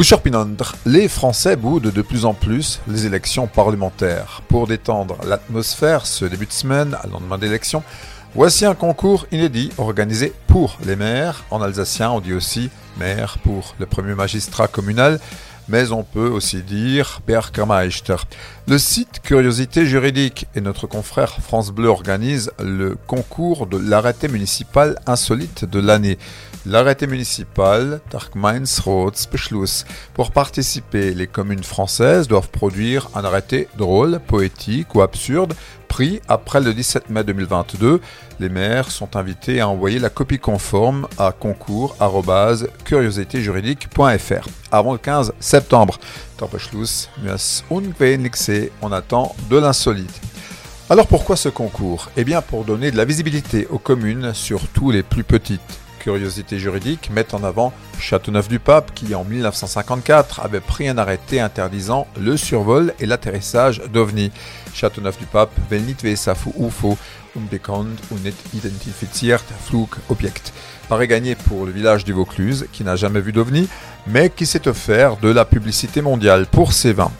Boucherpinandre, les Français boudent de plus en plus les élections parlementaires. Pour détendre l'atmosphère ce début de semaine, à lendemain d'élection, voici un concours inédit organisé pour les maires. En alsacien, on dit aussi maire pour le premier magistrat communal mais on peut aussi dire Bergmeister. Le site Curiosité juridique et notre confrère France Bleu organise le concours de l'arrêté municipal insolite de l'année. L'arrêté municipal Beschluss. Pour participer, les communes françaises doivent produire un arrêté drôle, poétique ou absurde après le 17 mai 2022. Les maires sont invités à envoyer la copie conforme à concours.curiositéjuridique.fr avant le 15 septembre. On attend de l'insolite. Alors pourquoi ce concours? Eh bien pour donner de la visibilité aux communes, surtout les plus petites. Curiosité juridique met en avant Châteauneuf-du-Pape qui en 1954 avait pris un arrêté interdisant le survol et l'atterrissage d'OVNI. Châteauneuf-du-Pape will nicht Safu UFO unbekannt und nicht identifiziert Flugobjekt. Pareil gagné pour le village du Vaucluse qui n'a jamais vu d'OVNI mais qui s'est offert de la publicité mondiale pour ses vins.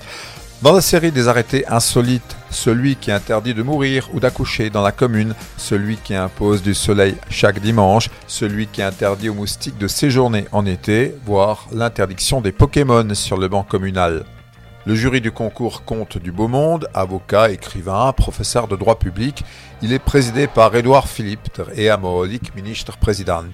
Dans la série des arrêtés insolites, celui qui interdit de mourir ou d'accoucher dans la commune, celui qui impose du soleil chaque dimanche, celui qui interdit aux moustiques de séjourner en été, voire l'interdiction des Pokémon sur le banc communal. Le jury du concours compte du beau monde, avocat, écrivain, professeur de droit public. Il est présidé par Édouard Philippe et Amolik, ministre président.